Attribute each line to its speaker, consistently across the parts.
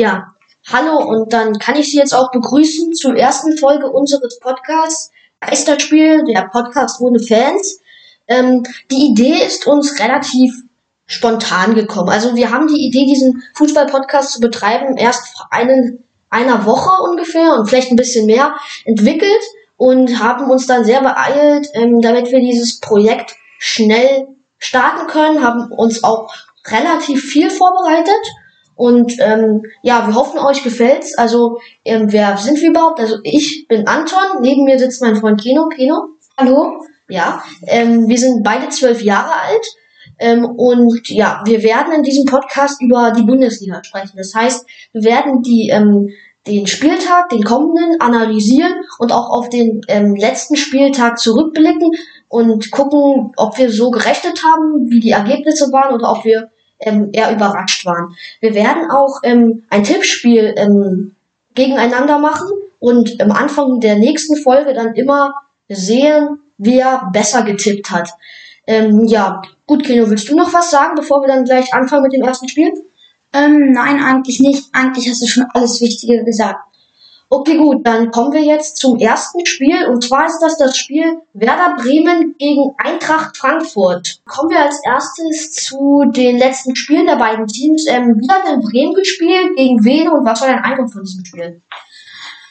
Speaker 1: Ja, hallo und dann kann ich Sie jetzt auch begrüßen zur ersten Folge unseres Podcasts Geisterspiel, der Podcast ohne Fans. Ähm, die Idee ist uns relativ spontan gekommen. Also wir haben die Idee, diesen Fußball-Podcast zu betreiben, erst vor einen, einer Woche ungefähr und vielleicht ein bisschen mehr entwickelt und haben uns dann sehr beeilt, ähm, damit wir dieses Projekt schnell starten können, haben uns auch relativ viel vorbereitet und ähm, ja, wir hoffen, euch gefällt's. Also, ähm, wer sind wir überhaupt? Also, ich bin Anton, neben mir sitzt mein Freund Keno. Keno, hallo. Ja, ähm, wir sind beide zwölf Jahre alt. Ähm, und ja, wir werden in diesem Podcast über die Bundesliga sprechen. Das heißt, wir werden die, ähm, den Spieltag, den kommenden, analysieren und auch auf den ähm, letzten Spieltag zurückblicken und gucken, ob wir so gerechnet haben, wie die Ergebnisse waren oder ob wir ähm, eher überrascht waren. Wir werden auch ähm, ein Tippspiel ähm, gegeneinander machen und am Anfang der nächsten Folge dann immer sehen, wer besser getippt hat. Ähm, ja, gut, Keno, willst du noch was sagen, bevor wir dann gleich anfangen mit dem ersten Spiel?
Speaker 2: Ähm, nein, eigentlich nicht. Eigentlich hast du schon alles Wichtige gesagt.
Speaker 1: Okay, gut, dann kommen wir jetzt zum ersten Spiel. Und zwar ist das das Spiel Werder Bremen gegen Eintracht Frankfurt. Kommen wir als erstes zu den letzten Spielen der beiden Teams. Ähm, wie hat denn Bremen gespielt? Gegen wen? Und was war dein Eindruck von diesem Spiel?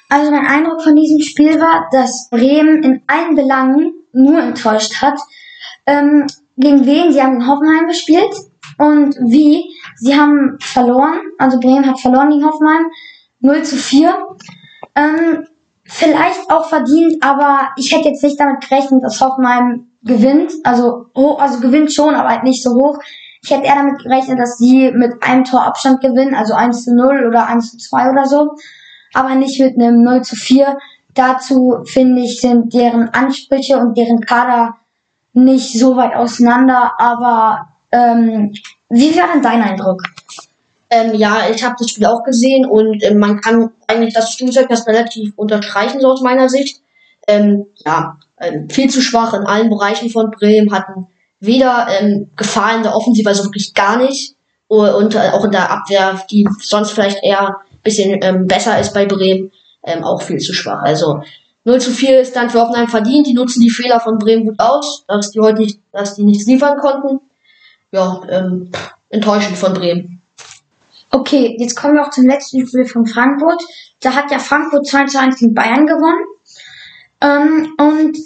Speaker 2: Also mein Eindruck von diesem Spiel war, dass Bremen in allen Belangen nur enttäuscht hat. Ähm, gegen wen? Sie haben in Hoffenheim gespielt. Und wie? Sie haben verloren. Also Bremen hat verloren gegen Hoffenheim. 0 zu 4. Ähm, vielleicht auch verdient, aber ich hätte jetzt nicht damit gerechnet, dass Hoffenheim gewinnt. Also, also gewinnt schon, aber halt nicht so hoch. Ich hätte eher damit gerechnet, dass sie mit einem Tor Abstand gewinnen, also 1 zu 0 oder 1 zu 2 oder so. Aber nicht mit einem 0 zu 4. Dazu finde ich, sind deren Ansprüche und deren Kader nicht so weit auseinander. Aber ähm, wie wäre denn dein Eindruck?
Speaker 1: Ähm, ja, ich habe das Spiel auch gesehen und ähm, man kann eigentlich das Spielzeug das relativ unterstreichen, so aus meiner Sicht. Ähm, ja, ähm, viel zu schwach in allen Bereichen von Bremen, hatten weder ähm, Gefahr in der Offensive, also wirklich gar nicht, und äh, auch in der Abwehr, die sonst vielleicht eher bisschen ähm, besser ist bei Bremen, ähm, auch viel zu schwach. Also 0 zu 4 ist dann für Hoffenheim verdient, die nutzen die Fehler von Bremen gut aus, dass die heute nicht, dass die nichts liefern konnten. Ja, ähm, enttäuschend von Bremen.
Speaker 2: Okay, jetzt kommen wir auch zum letzten Spiel von Frankfurt. Da hat ja Frankfurt 2 zu 1 gegen Bayern gewonnen. Ähm, und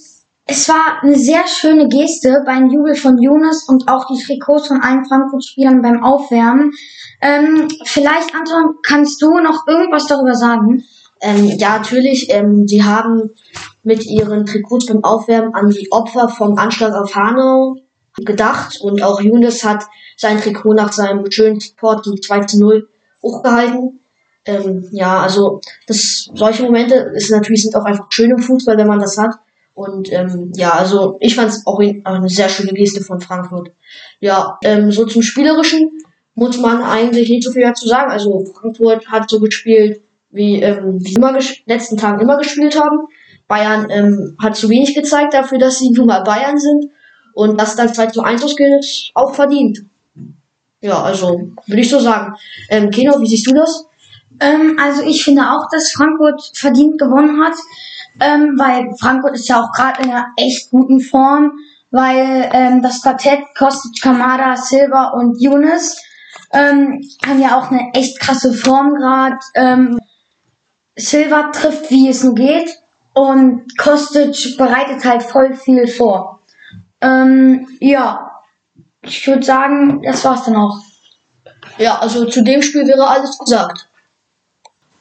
Speaker 2: es war eine sehr schöne Geste beim Jubel von Jonas und auch die Trikots von allen Frankfurt-Spielern beim Aufwärmen. Ähm, vielleicht, Anton, kannst du noch irgendwas darüber sagen?
Speaker 1: Ähm, ja, natürlich. Ähm, sie haben mit ihren Trikots beim Aufwärmen an die Opfer vom Anschlag auf Hanau gedacht und auch Younes hat sein Trikot nach seinem schönen Support zum 2 zu 0 hochgehalten. Ähm, ja, also das, solche Momente ist natürlich sind auch einfach schön im Fußball, wenn man das hat. Und ähm, ja, also ich fand es auch eine sehr schöne Geste von Frankfurt. Ja, ähm, so zum Spielerischen muss man eigentlich nicht so viel dazu sagen. Also Frankfurt hat so gespielt, wie ähm, wie immer letzten Tagen immer gespielt haben. Bayern ähm, hat zu wenig gezeigt dafür, dass sie nun mal Bayern sind. Und das dann 2 zu 1 ausgeht, ist auch verdient. Ja, also würde ich so sagen. Ähm, Keno, wie siehst du das?
Speaker 2: Ähm, also ich finde auch, dass Frankfurt verdient gewonnen hat, ähm, weil Frankfurt ist ja auch gerade in einer echt guten Form, weil ähm, das Quartett Kostic, Kamada, Silva und Younes ähm, haben ja auch eine echt krasse Form gerade. Ähm, Silva trifft, wie es nur geht und Kostic bereitet halt voll viel vor. Ähm, ja, ich würde sagen, das war's dann auch.
Speaker 1: Ja, also zu dem Spiel wäre alles gesagt.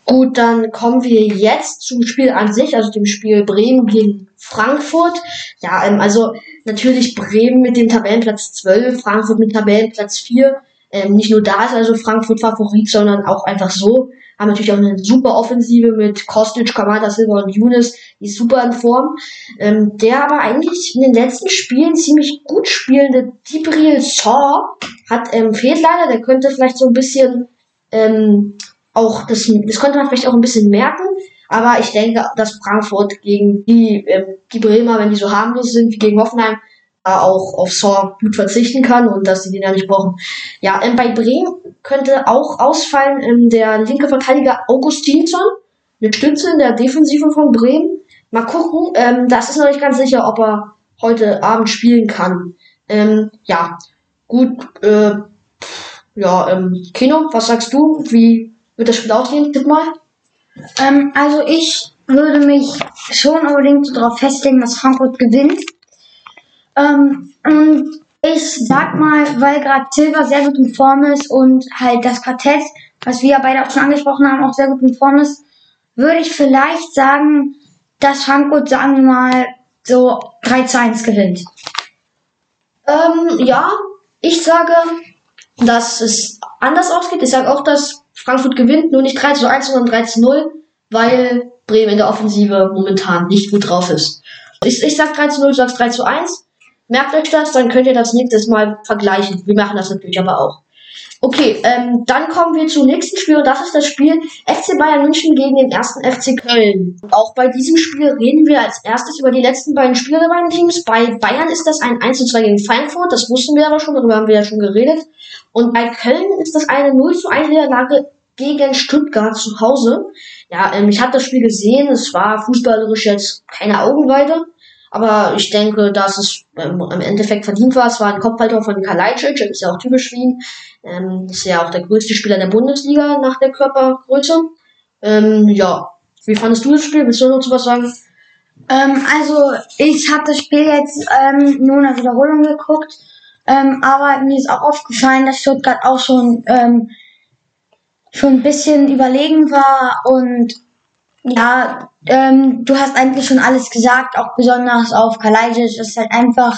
Speaker 1: Gut, dann kommen wir jetzt zum Spiel an sich, also dem Spiel Bremen gegen Frankfurt. Ja, ähm, also natürlich Bremen mit dem Tabellenplatz 12, Frankfurt mit Tabellenplatz 4. Ähm, nicht nur da ist also Frankfurt Favorit, sondern auch einfach so haben natürlich auch eine super Offensive mit Kostic, Kamada Silva und Younes, die ist super in Form. Ähm, der aber eigentlich in den letzten Spielen ziemlich gut spielende Dibril Saw hat ähm, fehlt leider, der könnte vielleicht so ein bisschen ähm, auch, das, das könnte man vielleicht auch ein bisschen merken, aber ich denke, dass Frankfurt gegen die, ähm, die Bremer, wenn die so harmlos sind wie gegen Hoffenheim, auch auf Saw gut verzichten kann und dass sie den ja nicht brauchen. Ja, ähm, bei Bremen könnte auch ausfallen ähm, der linke Verteidiger Augustinsson, eine Stütze in der Defensive von Bremen. Mal gucken, ähm, das ist noch nicht ganz sicher, ob er heute Abend spielen kann. Ähm, ja, gut, äh, ja, ähm, Kino, was sagst du? Wie wird das Spiel ausgehen? Tipp mal.
Speaker 2: Ähm, also ich würde mich schon unbedingt darauf festlegen, dass Frankfurt gewinnt. Ähm, und ich sag mal, weil gerade Silva sehr gut in Form ist und halt das Quartett, was wir ja beide auch schon angesprochen haben, auch sehr gut in Form ist, würde ich vielleicht sagen, dass Frankfurt, sagen wir mal, so 3 zu 1 gewinnt.
Speaker 1: Ähm, ja, ich sage, dass es anders ausgeht. Ich sage auch, dass Frankfurt gewinnt, nur nicht 3 zu 1, sondern 3 zu 0, weil Bremen in der Offensive momentan nicht gut drauf ist. Ich, ich sag 3 zu 0, du sagst 3 zu 1. Merkt euch das, dann könnt ihr das nächstes Mal vergleichen. Wir machen das natürlich aber auch. Okay, ähm, dann kommen wir zum nächsten Spiel und das ist das Spiel FC Bayern München gegen den ersten FC Köln. Auch bei diesem Spiel reden wir als erstes über die letzten beiden Spiele der beiden Teams. Bei Bayern ist das ein 1 zu 2 gegen Frankfurt, das wussten wir aber schon, darüber haben wir ja schon geredet. Und bei Köln ist das eine 0 zu 1 Niederlage gegen Stuttgart zu Hause. Ja, ähm, ich habe das Spiel gesehen, es war fußballerisch jetzt keine Augenweide. Aber ich denke, dass es ähm, im Endeffekt verdient war. Es war ein Kopfhalter von Kalajdzic, das ist ja auch typisch für ihn. Ähm, ist ja auch der größte Spieler der Bundesliga nach der Körpergröße. Ähm, ja, wie fandest du das Spiel? Willst du noch zu was sagen?
Speaker 2: Ähm, also, ich habe das Spiel jetzt ähm, nur in der Wiederholung geguckt. Ähm, aber mir ist auch aufgefallen, dass Stuttgart auch schon, schon ein bisschen überlegen war und ja, ähm, du hast eigentlich schon alles gesagt, auch besonders auf Kalajdzic ist halt einfach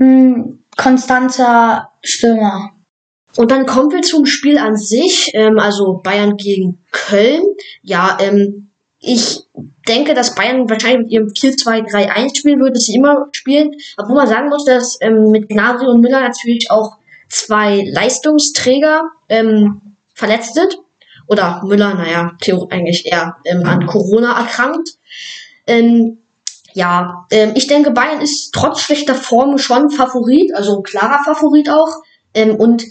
Speaker 2: ein konstanter Stürmer.
Speaker 1: Und dann kommen wir zum Spiel an sich, ähm, also Bayern gegen Köln. Ja, ähm, ich denke, dass Bayern wahrscheinlich mit ihrem 4-2-3-1 spielen würde, das sie immer spielen. Obwohl man sagen muss, dass ähm, mit Gnabry und Müller natürlich auch zwei Leistungsträger ähm, verletzt sind oder Müller, naja, eigentlich eher ähm, an Corona erkrankt. Ähm, ja, ähm, ich denke, Bayern ist trotz schlechter Form schon Favorit, also klarer Favorit auch. Ähm, und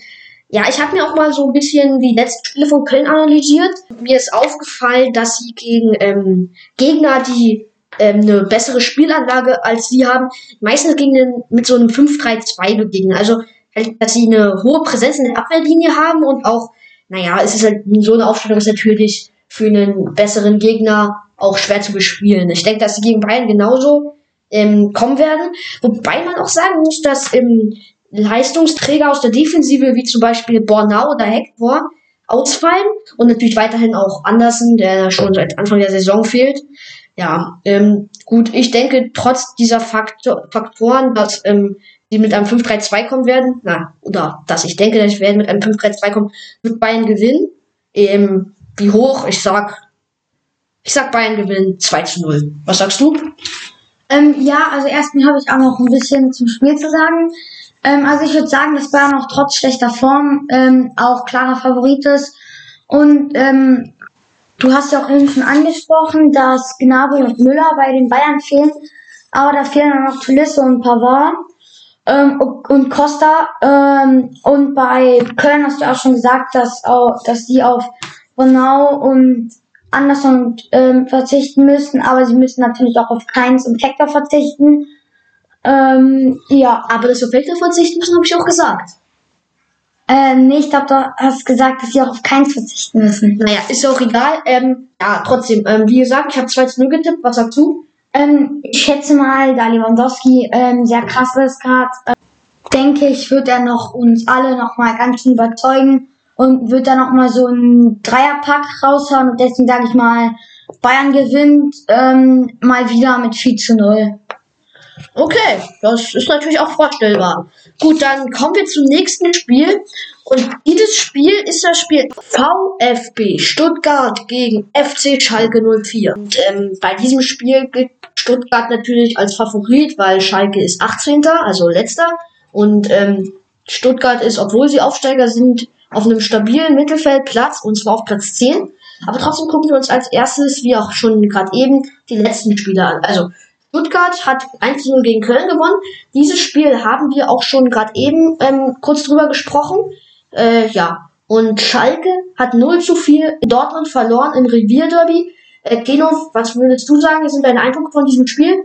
Speaker 1: ja, ich habe mir auch mal so ein bisschen die letzten Spiele von Köln analysiert. Mir ist aufgefallen, dass sie gegen ähm, Gegner, die ähm, eine bessere Spielanlage als sie haben, meistens gegen den, mit so einem 5-3-2 begegnen. Also, halt, dass sie eine hohe Präsenz in der Abwehrlinie haben und auch naja, es ist halt so eine Aufstellung ist natürlich für einen besseren Gegner auch schwer zu bespielen. Ich denke, dass sie gegen Bayern genauso ähm, kommen werden. Wobei man auch sagen muss, dass ähm, Leistungsträger aus der Defensive, wie zum Beispiel Bornau oder Hector, ausfallen und natürlich weiterhin auch Andersen, der schon seit Anfang der Saison fehlt. Ja, ähm, gut, ich denke, trotz dieser Faktor, Faktoren, dass ähm, die mit einem 5-3-2 kommen werden, na, oder dass ich denke, dass ich werde mit einem 5-3-2 kommen, wird Bayern gewinnen. Ähm, wie hoch? Ich sag, ich sag Bayern gewinnen 2 zu 0. Was sagst du?
Speaker 2: Ähm, ja, also erstmal habe ich auch noch ein bisschen zum Spiel zu sagen. Ähm, also ich würde sagen, dass Bayern auch trotz schlechter Form ähm, auch klarer Favorit ist. Und ähm, du hast ja auch eben schon angesprochen, dass Gnabry und Müller bei den Bayern fehlen. Aber da fehlen dann noch Tulisse und Pavard ähm, und Costa. Ähm, und bei Köln hast du auch schon gesagt, dass, auch, dass die auf Bonau und Anderson ähm, verzichten müssen, aber sie müssen natürlich auch auf Keins und Hector verzichten. Ähm, ja.
Speaker 1: Aber dass sie auf Hector verzichten müssen, habe ich auch gesagt.
Speaker 2: Äh, nee, ich glaube, du hast gesagt, dass sie auch auf Keins verzichten müssen.
Speaker 1: Naja, ist auch egal. Ähm, ja, trotzdem, ähm, wie gesagt, ich habe 2 zu 0 getippt. Was sagst du?
Speaker 2: Ähm, ich schätze mal, da Lewandowski ähm, sehr krass ist gerade, äh, denke ich, wird er noch uns alle noch mal ganz überzeugen und wird dann noch mal so ein Dreierpack raushauen und deswegen sage ich mal, Bayern gewinnt ähm, mal wieder mit 4 zu 0.
Speaker 1: Okay, das ist natürlich auch vorstellbar. Gut, dann kommen wir zum nächsten Spiel. Und dieses Spiel ist das Spiel VfB Stuttgart gegen FC Schalke 04. Und ähm, bei diesem Spiel gilt Stuttgart natürlich als Favorit, weil Schalke ist 18. also letzter. Und ähm, Stuttgart ist, obwohl sie Aufsteiger sind, auf einem stabilen Mittelfeldplatz und zwar auf Platz 10. Aber trotzdem gucken wir uns als erstes, wie auch schon gerade eben, die letzten Spiele an. Also Stuttgart hat 1-0 gegen Köln gewonnen. Dieses Spiel haben wir auch schon gerade eben ähm, kurz drüber gesprochen. Äh, ja. Und Schalke hat 0 zu 4 in Dortmund verloren im Revierderby. Äh, Geno, was würdest du sagen, sind deine Eindrücke von diesem Spiel?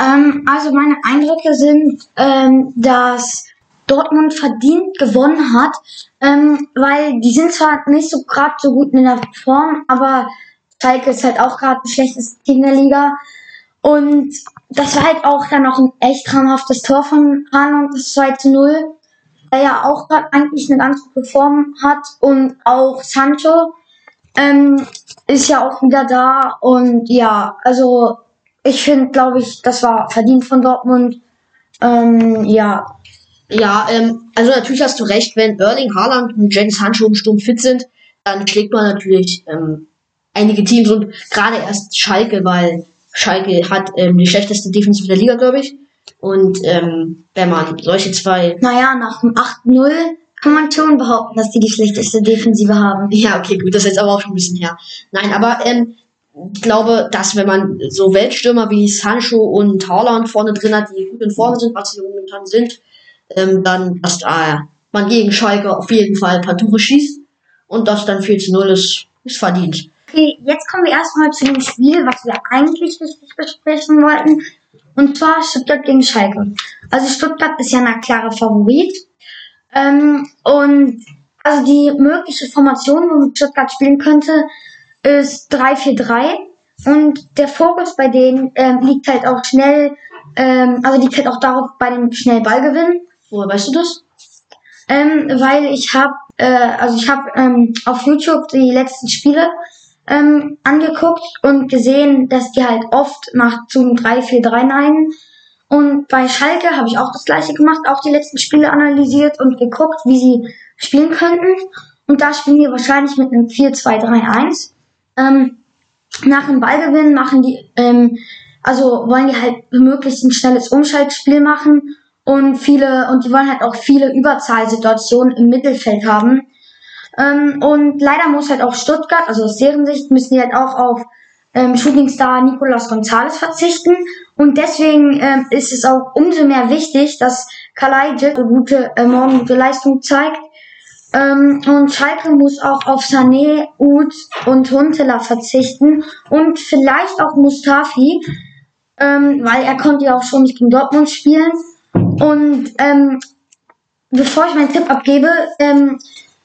Speaker 2: Ähm, also meine Eindrücke sind, ähm, dass Dortmund verdient gewonnen hat, ähm, weil die sind zwar nicht so gerade so gut in der Form, aber Schalke ist halt auch gerade das schlechteste Team der Liga. Und das war halt auch dann noch ein echt traumhaftes Tor von Haaland, das 2 zu 0, der ja auch gerade eigentlich eine ganz gute Form hat. Und auch Sancho ähm, ist ja auch wieder da. Und ja, also ich finde, glaube ich, das war verdient von Dortmund. Ähm, ja.
Speaker 1: Ja, ähm, also natürlich hast du recht, wenn Erling Haaland und Jens Sancho im Sturm fit sind, dann schlägt man natürlich ähm, einige Teams und gerade erst Schalke, weil Schalke hat ähm, die schlechteste Defensive der Liga, glaube ich. Und ähm, wenn man solche zwei.
Speaker 2: Naja, nach dem 8-0 kann man schon behaupten, dass die die schlechteste Defensive haben.
Speaker 1: Ja, okay, gut, das ist jetzt aber auch schon ein bisschen her. Nein, aber ähm, ich glaube, dass wenn man so Weltstürmer wie Sancho und Haaland vorne drin hat, die gut in Form sind, was sie momentan sind, ähm, dann, dass äh, man gegen Schalke auf jeden Fall ein paar Tore schießt und das dann 4 zu 0 ist, ist verdient.
Speaker 2: Okay, jetzt kommen wir erstmal zu dem Spiel, was wir eigentlich richtig besprechen wollten. Und zwar Stuttgart gegen Schalke. Also Stuttgart ist ja ein klarer Favorit. Ähm, und also die mögliche Formation, womit Stuttgart spielen könnte, ist 3-4-3. Und der Fokus bei denen ähm, liegt halt auch schnell, ähm, also liegt halt auch darauf bei dem schnell Ballgewinn.
Speaker 1: Woher weißt du das?
Speaker 2: Ähm, weil ich habe, äh, also ich habe ähm, auf YouTube die letzten Spiele ähm, angeguckt und gesehen, dass die halt oft nach zum 3-4-3 neigen. Und bei Schalke habe ich auch das gleiche gemacht, auch die letzten Spiele analysiert und geguckt, wie sie spielen könnten. Und da spielen die wahrscheinlich mit einem 4-2-3-1. Ähm, nach dem Ballgewinn machen die, ähm, also wollen die halt möglichst ein schnelles Umschaltspiel machen und viele, und die wollen halt auch viele Überzahlsituationen im Mittelfeld haben. Ähm, und leider muss halt auch Stuttgart, also aus deren Sicht, müssen die halt auch auf ähm, Shootingstar Nicolas Gonzalez verzichten. Und deswegen ähm, ist es auch umso mehr wichtig, dass Kalajdzic eine gute, äh, morgen gute Leistung zeigt. Ähm, und Schalke muss auch auf Sané, Uth und Huntela verzichten. Und vielleicht auch Mustafi, ähm, weil er konnte ja auch schon nicht gegen Dortmund spielen. Und ähm, bevor ich meinen Tipp abgebe, ähm,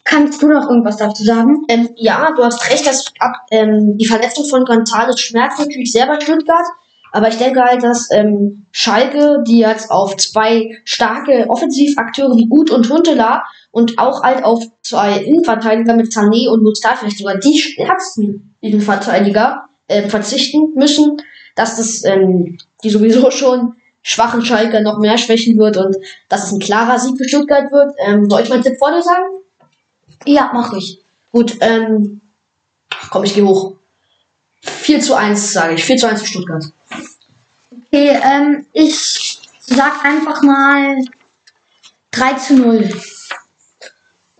Speaker 2: Kannst du noch irgendwas dazu sagen?
Speaker 1: Ähm, ja, du hast recht, dass ab, ähm, die Verletzung von González schmerzt natürlich sehr bei Stuttgart. Aber ich denke halt, dass ähm, Schalke, die jetzt auf zwei starke Offensivakteure wie Uth und Huntela und auch halt auf zwei Innenverteidiger mit Sané und Mustafa, vielleicht sogar die stärksten Innenverteidiger, äh, verzichten müssen, dass das ähm, die sowieso schon schwachen Schalke noch mehr schwächen wird und dass es ein klarer Sieg für Stuttgart wird. Ähm, soll ich meinen Tipp vor dir sagen?
Speaker 2: Ja, mach ich.
Speaker 1: Gut, ähm, komm, ich gehe hoch. 4 zu 1, sage ich. 4 zu 1 für Stuttgart.
Speaker 2: Okay, ähm, ich sag einfach mal 3 zu 0.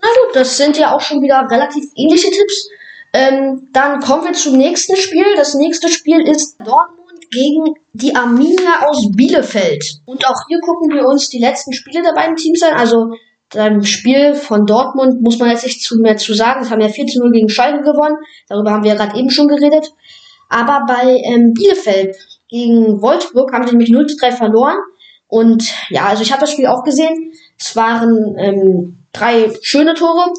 Speaker 1: Na gut, das sind ja auch schon wieder relativ ähnliche Tipps. Ähm, dann kommen wir zum nächsten Spiel. Das nächste Spiel ist Dortmund gegen die Arminia aus Bielefeld. Und auch hier gucken wir uns die letzten Spiele der beiden Teams an. Also beim Spiel von Dortmund muss man jetzt nicht zu mehr zu sagen. Es haben ja 4 zu 0 gegen Schalke gewonnen. Darüber haben wir ja gerade eben schon geredet. Aber bei ähm, Bielefeld gegen Wolfsburg haben sie nämlich 0 zu 3 verloren. Und ja, also ich habe das Spiel auch gesehen. Es waren ähm, drei schöne Tore.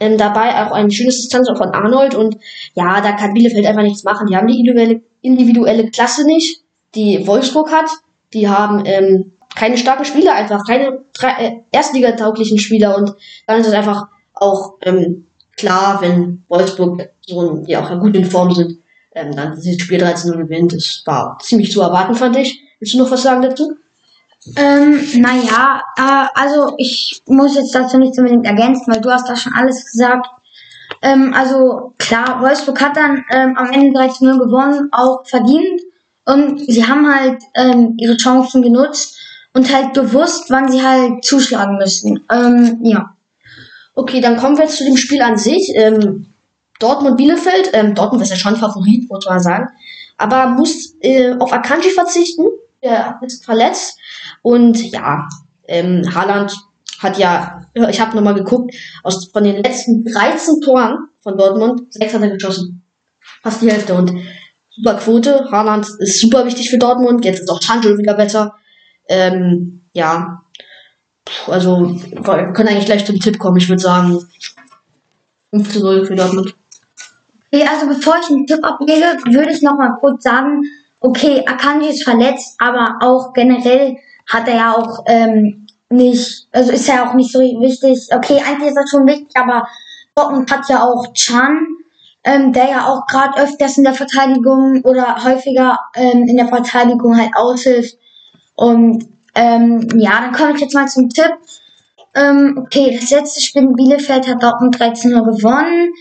Speaker 1: Ähm, dabei auch ein schönes Distanz von Arnold. Und ja, da kann Bielefeld einfach nichts machen. Die haben die individuelle, individuelle Klasse nicht, die Wolfsburg hat. Die haben ähm, keine starken Spieler einfach, keine äh, Erstligatauglichen Spieler und dann ist es einfach auch ähm, klar, wenn Wolfsburg so die auch gut in Form sind, ähm, dann das Spiel 13 gewinnt. Das war ziemlich zu erwarten, fand ich. Willst du noch was sagen dazu?
Speaker 2: Ähm, naja, äh, also ich muss jetzt dazu nicht unbedingt ergänzen, weil du hast da schon alles gesagt. Ähm, also klar, Wolfsburg hat dann ähm, am Ende 13-0 gewonnen, auch verdient. Und sie haben halt ähm, ihre Chancen genutzt und halt gewusst, wann sie halt zuschlagen müssen. Ähm, ja.
Speaker 1: Okay, dann kommen wir jetzt zu dem Spiel an sich. Ähm, Dortmund-Bielefeld. Ähm, Dortmund ist ja schon Favorit, muss man sagen. Aber muss äh, auf Akanji verzichten. Er ist verletzt. Und ja, ähm, Haaland hat ja, ich habe nochmal geguckt, aus von den letzten 13 Toren von Dortmund, 6 hat er geschossen. Fast die Hälfte und super Quote. Haaland ist super wichtig für Dortmund. Jetzt ist auch Sancho wieder besser. Ähm, ja, also wir können eigentlich gleich zum Tipp kommen. Ich würde sagen 5 zu 0 für Dortmund.
Speaker 2: Okay, also bevor ich einen Tipp ablege, würde ich noch mal kurz sagen, okay, Akanji ist verletzt, aber auch generell hat er ja auch ähm, nicht, also ist ja auch nicht so wichtig. Okay, eigentlich ist das schon wichtig, aber Dortmund hat ja auch Chan, ähm, der ja auch gerade öfters in der Verteidigung oder häufiger ähm, in der Verteidigung halt aushilft. Und ähm, ja, dann komme ich jetzt mal zum Tipp. Ähm, okay, das letzte Spiel in Bielefeld hat Dortmund 13 Uhr gewonnen.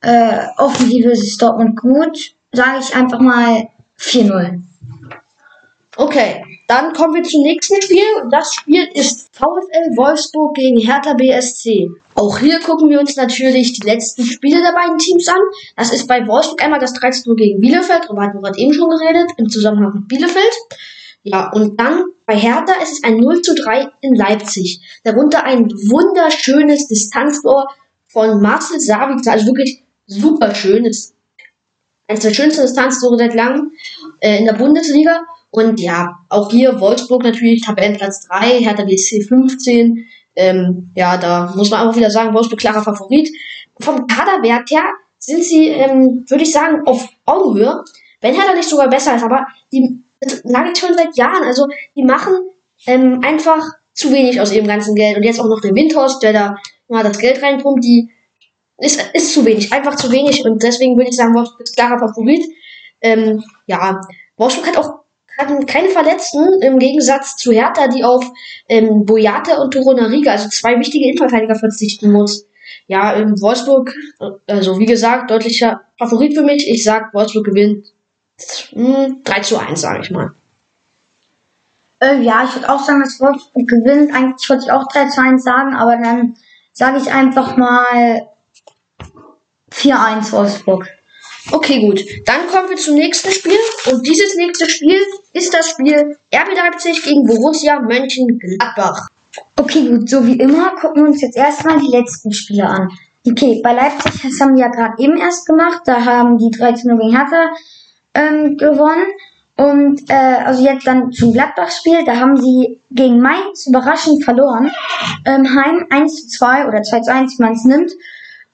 Speaker 2: Äh, Offensive ist Dortmund gut. Sage ich einfach mal 4-0.
Speaker 1: Okay, dann kommen wir zum nächsten Spiel. Das Spiel ist VfL Wolfsburg gegen Hertha BSC. Auch hier gucken wir uns natürlich die letzten Spiele der beiden Teams an. Das ist bei Wolfsburg einmal das 13 Uhr gegen Bielefeld, darüber hatten wir gerade eben schon geredet, im Zusammenhang mit Bielefeld. Ja, und dann bei Hertha ist es ein 0 zu 3 in Leipzig. Darunter ein wunderschönes Distanztor von Marcel Sabitzer, also wirklich super schön. Das ist eines der schönsten Distanztore seit langem äh, in der Bundesliga. Und ja, auch hier Wolfsburg natürlich Tabellenplatz 3, Hertha BSC 15. Ähm, ja, da muss man auch wieder sagen, Wolfsburg klarer Favorit. Vom Kaderwert her sind sie, ähm, würde ich sagen, auf Augenhöhe. Wenn Hertha nicht sogar besser ist, aber die das sage ich schon seit Jahren. Also die machen ähm, einfach zu wenig aus ihrem ganzen Geld. Und jetzt auch noch der Windhorst, der da mal das Geld reinpumpt, die ist, ist zu wenig, einfach zu wenig. Und deswegen würde ich sagen, Wolfsburg ist klarer Favorit. Ähm, ja, Wolfsburg hat auch hatten keine Verletzten, im Gegensatz zu Hertha, die auf ähm, Boyata und Torunariga, also zwei wichtige Innenverteidiger, verzichten muss. Ja, in Wolfsburg, also wie gesagt, deutlicher Favorit für mich. Ich sag, Wolfsburg gewinnt 3 hm, zu 1, sage ich mal.
Speaker 2: Äh, ja, ich würde auch sagen, dass Wolfsburg gewinnt. Eigentlich wollte ich auch 3 zu 1 sagen, aber dann sage ich einfach mal 4-1 Wolfsburg.
Speaker 1: Okay, gut. Dann kommen wir zum nächsten Spiel. Und dieses nächste Spiel ist das Spiel RB Leipzig gegen Borussia Mönchengladbach.
Speaker 2: Okay, gut. So wie immer gucken wir uns jetzt erstmal die letzten Spiele an. Okay, bei Leipzig, das haben wir ja gerade eben erst gemacht. Da haben die 13 gegen Hertha ähm, gewonnen. Und äh, also jetzt dann zum Gladbach-Spiel, da haben sie gegen Mainz überraschend verloren. Ähm, Heim 1 zu 2 oder 2 zu 1, wie man es nimmt.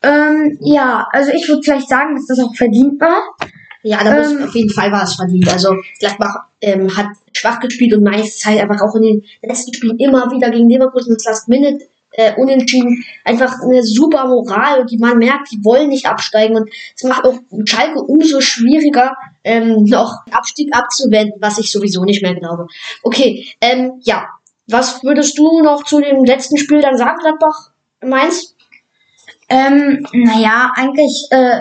Speaker 2: Ähm, ja, also ich würde vielleicht sagen, dass das auch verdient war.
Speaker 1: Ja, da ähm, auf jeden Fall war es verdient. Also Gladbach ähm, hat schwach gespielt und Mainz halt einfach auch in den letzten Spielen immer wieder gegen Leverkusen das Last Minute äh, unentschieden. Einfach eine super Moral und die man merkt, die wollen nicht absteigen und es macht auch Schalke umso schwieriger, ähm, noch Abstieg abzuwenden, was ich sowieso nicht mehr glaube. Okay, ähm, ja. Was würdest du noch zu dem letzten Spiel dann sagen, Gladbach Mainz?
Speaker 2: Ähm, naja, eigentlich äh,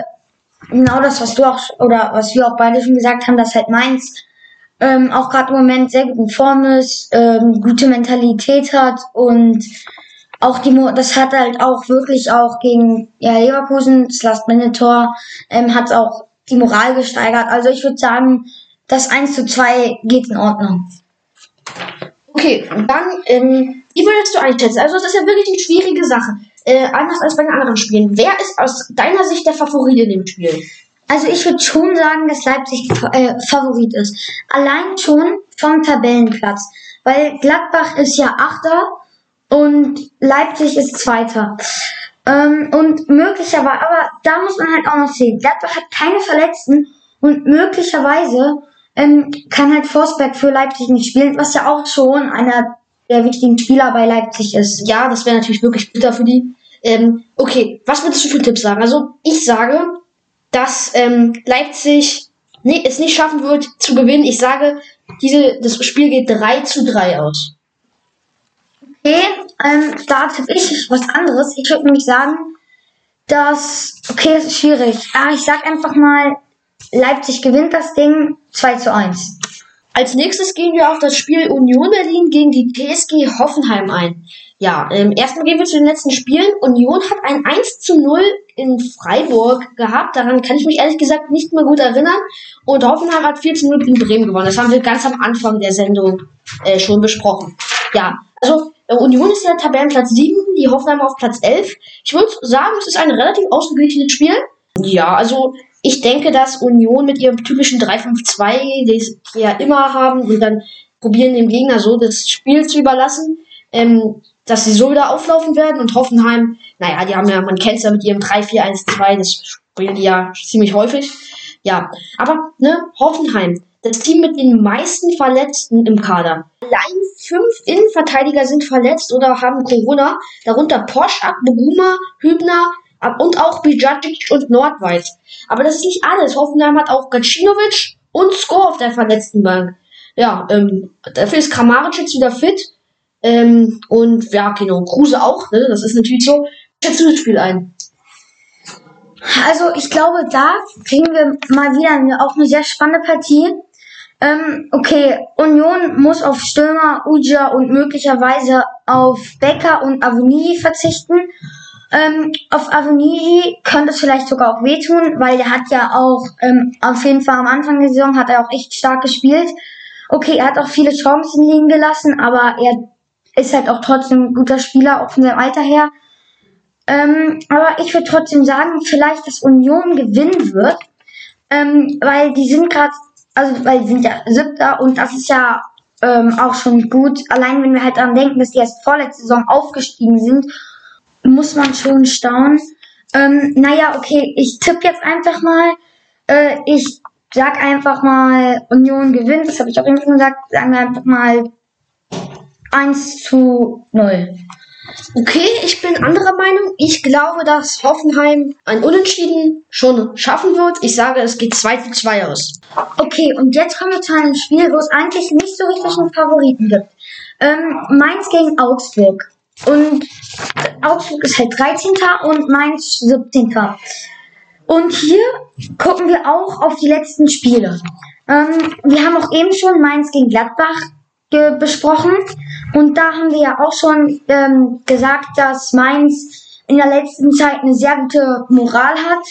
Speaker 2: genau das, was du auch oder was wir auch beide schon gesagt haben, dass halt Mainz ähm, auch gerade im Moment sehr gut in Form ist, ähm, gute Mentalität hat und auch die, Mo das hat halt auch wirklich auch gegen ja, Leverkusen, das Last-Minute-Tor, ähm, hat auch die Moral gesteigert. Also ich würde sagen, das 1 zu 2 geht in Ordnung.
Speaker 1: Okay, dann, ähm, wie würdest du einschätzen? Also es ist ja wirklich eine schwierige Sache. Äh, anders als bei den anderen Spielen. Wer ist aus deiner Sicht der Favorit in dem Spiel?
Speaker 2: Also ich würde schon sagen, dass Leipzig äh, Favorit ist. Allein schon vom Tabellenplatz. Weil Gladbach ist ja Achter und Leipzig ist Zweiter. Ähm, und möglicherweise, aber da muss man halt auch noch sehen, Gladbach hat keine Verletzten und möglicherweise ähm, kann halt Forsberg für Leipzig nicht spielen, was ja auch schon einer der wichtigen Spieler bei Leipzig ist.
Speaker 1: Ja, das wäre natürlich wirklich bitter für die. Ähm, okay, was würdest du für Tipps sagen? Also ich sage, dass ähm, Leipzig nee, es nicht schaffen wird zu gewinnen. Ich sage, diese, das Spiel geht 3 zu 3 aus.
Speaker 2: Okay, ähm, da tippe ich was anderes. Ich würde nämlich sagen, dass, okay, ist schwierig. Ah, ich sag einfach mal, Leipzig gewinnt das Ding 2 zu 1.
Speaker 1: Als nächstes gehen wir auf das Spiel Union Berlin gegen die TSG Hoffenheim ein. Ja, ähm, erstmal gehen wir zu den letzten Spielen. Union hat ein 1 zu 0 in Freiburg gehabt. Daran kann ich mich ehrlich gesagt nicht mehr gut erinnern. Und Hoffenheim hat 4 zu 0 gegen Bremen gewonnen. Das haben wir ganz am Anfang der Sendung äh, schon besprochen. Ja, also Union ist ja Tabellenplatz 7, die Hoffenheimer auf Platz 11. Ich würde sagen, es ist ein relativ ausgeglichenes Spiel. Ja, also ich denke, dass Union mit ihrem typischen 3-5-2, die sie ja immer haben, und dann probieren dem Gegner so das Spiel zu überlassen, ähm, dass sie so wieder auflaufen werden und Hoffenheim, naja, die haben ja, man kennt es ja mit ihrem 3-4-1-2, das spielen die ja ziemlich häufig. Ja, aber ne, Hoffenheim, das Team mit den meisten Verletzten im Kader. Allein fünf Innenverteidiger sind verletzt oder haben Corona, darunter Poschak, Boguma, Hübner und auch Bijacic und Nordweit. Aber das ist nicht alles. Hoffenheim hat auch Gacinovic und Sko auf der verletzten Bank. Ja, ähm, dafür ist Kramaric jetzt wieder fit. Ähm, und ja, genau, Kruse auch, ne? Das ist natürlich so. Schätzt du das Spiel ein?
Speaker 2: Also ich glaube, da kriegen wir mal wieder eine, auch eine sehr spannende Partie. Ähm, okay, Union muss auf Stürmer, Uja und möglicherweise auf Becker und Avonigi verzichten. Ähm, auf Avonigi könnte es vielleicht sogar auch wehtun, weil der hat ja auch ähm, auf jeden Fall am Anfang der Saison hat er auch echt stark gespielt. Okay, er hat auch viele Chancen liegen gelassen, aber er ist halt auch trotzdem ein guter Spieler, auch von seinem Alter her. Ähm, aber ich würde trotzdem sagen, vielleicht, dass Union gewinnen wird, ähm, weil die sind gerade, also weil die sind ja siebter und das ist ja ähm, auch schon gut. Allein wenn wir halt daran denken, dass die erst vorletzte Saison aufgestiegen sind, muss man schon staunen. Ähm, naja, okay, ich tippe jetzt einfach mal. Äh, ich sag einfach mal, Union gewinnt. Das habe ich auch eben schon gesagt. Sagen wir einfach mal 1 zu 0.
Speaker 1: Okay, ich bin anderer Meinung. Ich glaube, dass Hoffenheim ein Unentschieden schon schaffen wird. Ich sage, es geht 2 zu 2 aus.
Speaker 2: Okay, und jetzt kommen wir zu einem Spiel, wo es eigentlich nicht so richtig einen Favoriten gibt. Ähm, Mainz gegen Augsburg. Und Augsburg ist halt 13. und Mainz 17. Und hier gucken wir auch auf die letzten Spiele. Ähm, wir haben auch eben schon Mainz gegen Gladbach besprochen. Und da haben wir ja auch schon ähm, gesagt, dass Mainz in der letzten Zeit eine sehr gute Moral hat.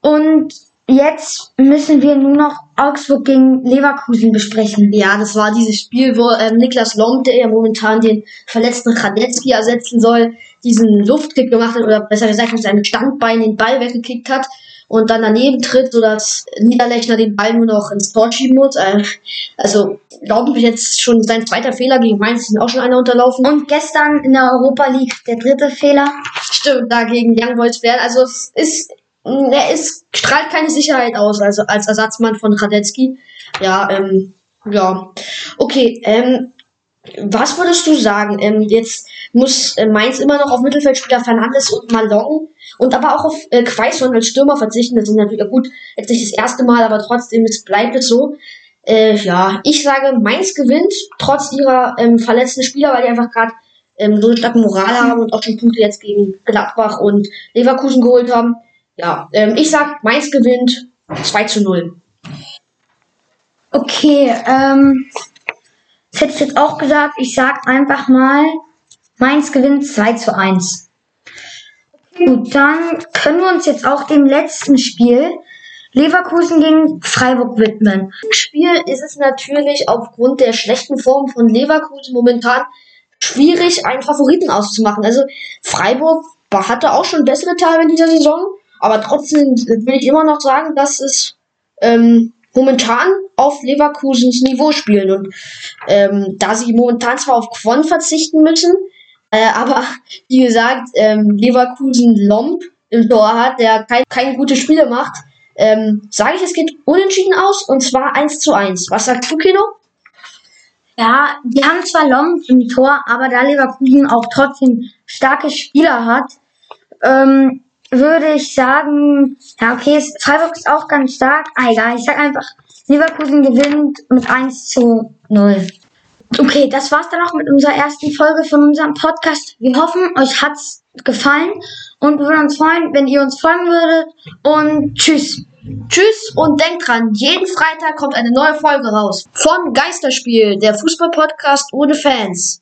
Speaker 2: Und jetzt müssen wir nur noch Augsburg gegen Leverkusen besprechen.
Speaker 1: Ja, das war dieses Spiel, wo ähm, Niklas Lomb, der ja momentan den verletzten Radetzky ersetzen soll, diesen Luftkick gemacht hat, oder besser gesagt mit seinem Standbein den Ball weggekickt hat und dann daneben tritt, sodass Niederlechner den Ball nur noch ins Tor schieben muss. Äh, also glauben wir jetzt schon sein zweiter Fehler gegen Mainz ist auch schon einer unterlaufen.
Speaker 2: Und gestern in der Europa League der dritte Fehler.
Speaker 1: Stimmt, da gegen Young Boys Bern. Also es ist, er ist, strahlt keine Sicherheit aus, also als Ersatzmann von Radetzky. Ja, ähm, ja. Okay, ähm, was würdest du sagen? Ähm, jetzt muss äh, Mainz immer noch auf Mittelfeldspieler Fernandes und Malong und aber auch auf äh, Quaison als Stürmer verzichten. Das ist natürlich ja gut, jetzt nicht das erste Mal, aber trotzdem, es bleibt es so. Äh, ja, ich sage, Mainz gewinnt, trotz ihrer ähm, verletzten Spieler, weil die einfach gerade ähm, so eine starke Moral haben und auch schon Punkte jetzt gegen Gladbach und Leverkusen geholt haben. Ja, ähm, ich sag, Mainz gewinnt 2 zu 0.
Speaker 2: Okay, ähm, das hätte ich jetzt auch gesagt. Ich sag einfach mal, Mainz gewinnt 2 zu 1. Gut, dann können wir uns jetzt auch dem letzten Spiel Leverkusen gegen Freiburg widmen.
Speaker 1: Im Spiel ist es natürlich aufgrund der schlechten Form von Leverkusen momentan schwierig, einen Favoriten auszumachen. Also Freiburg hatte auch schon bessere Tage in dieser Saison, aber trotzdem will ich immer noch sagen, dass es ähm, momentan auf Leverkusens Niveau spielen. Und ähm, da sie momentan zwar auf Quon verzichten müssen, äh, aber wie gesagt, ähm, Leverkusen Lomp im Tor hat, der kein, keine gute Spiele macht, ähm, sage ich, es geht unentschieden aus und zwar 1 zu 1. Was sagst du, Kino?
Speaker 2: Ja, die haben zwar Lomp im Tor, aber da Leverkusen auch trotzdem starke Spieler hat, ähm, würde ich sagen, ja, okay, Freiburg ist auch ganz stark. Ah, egal, ich sag einfach, Leverkusen gewinnt mit 1 zu 0. Okay, das war's dann auch mit unserer ersten Folge von unserem Podcast. Wir hoffen, euch hat's gefallen und wir würden uns freuen, wenn ihr uns folgen würdet. Und tschüss.
Speaker 1: Tschüss und denkt dran, jeden Freitag kommt eine neue Folge raus. Von Geisterspiel, der Fußballpodcast ohne Fans.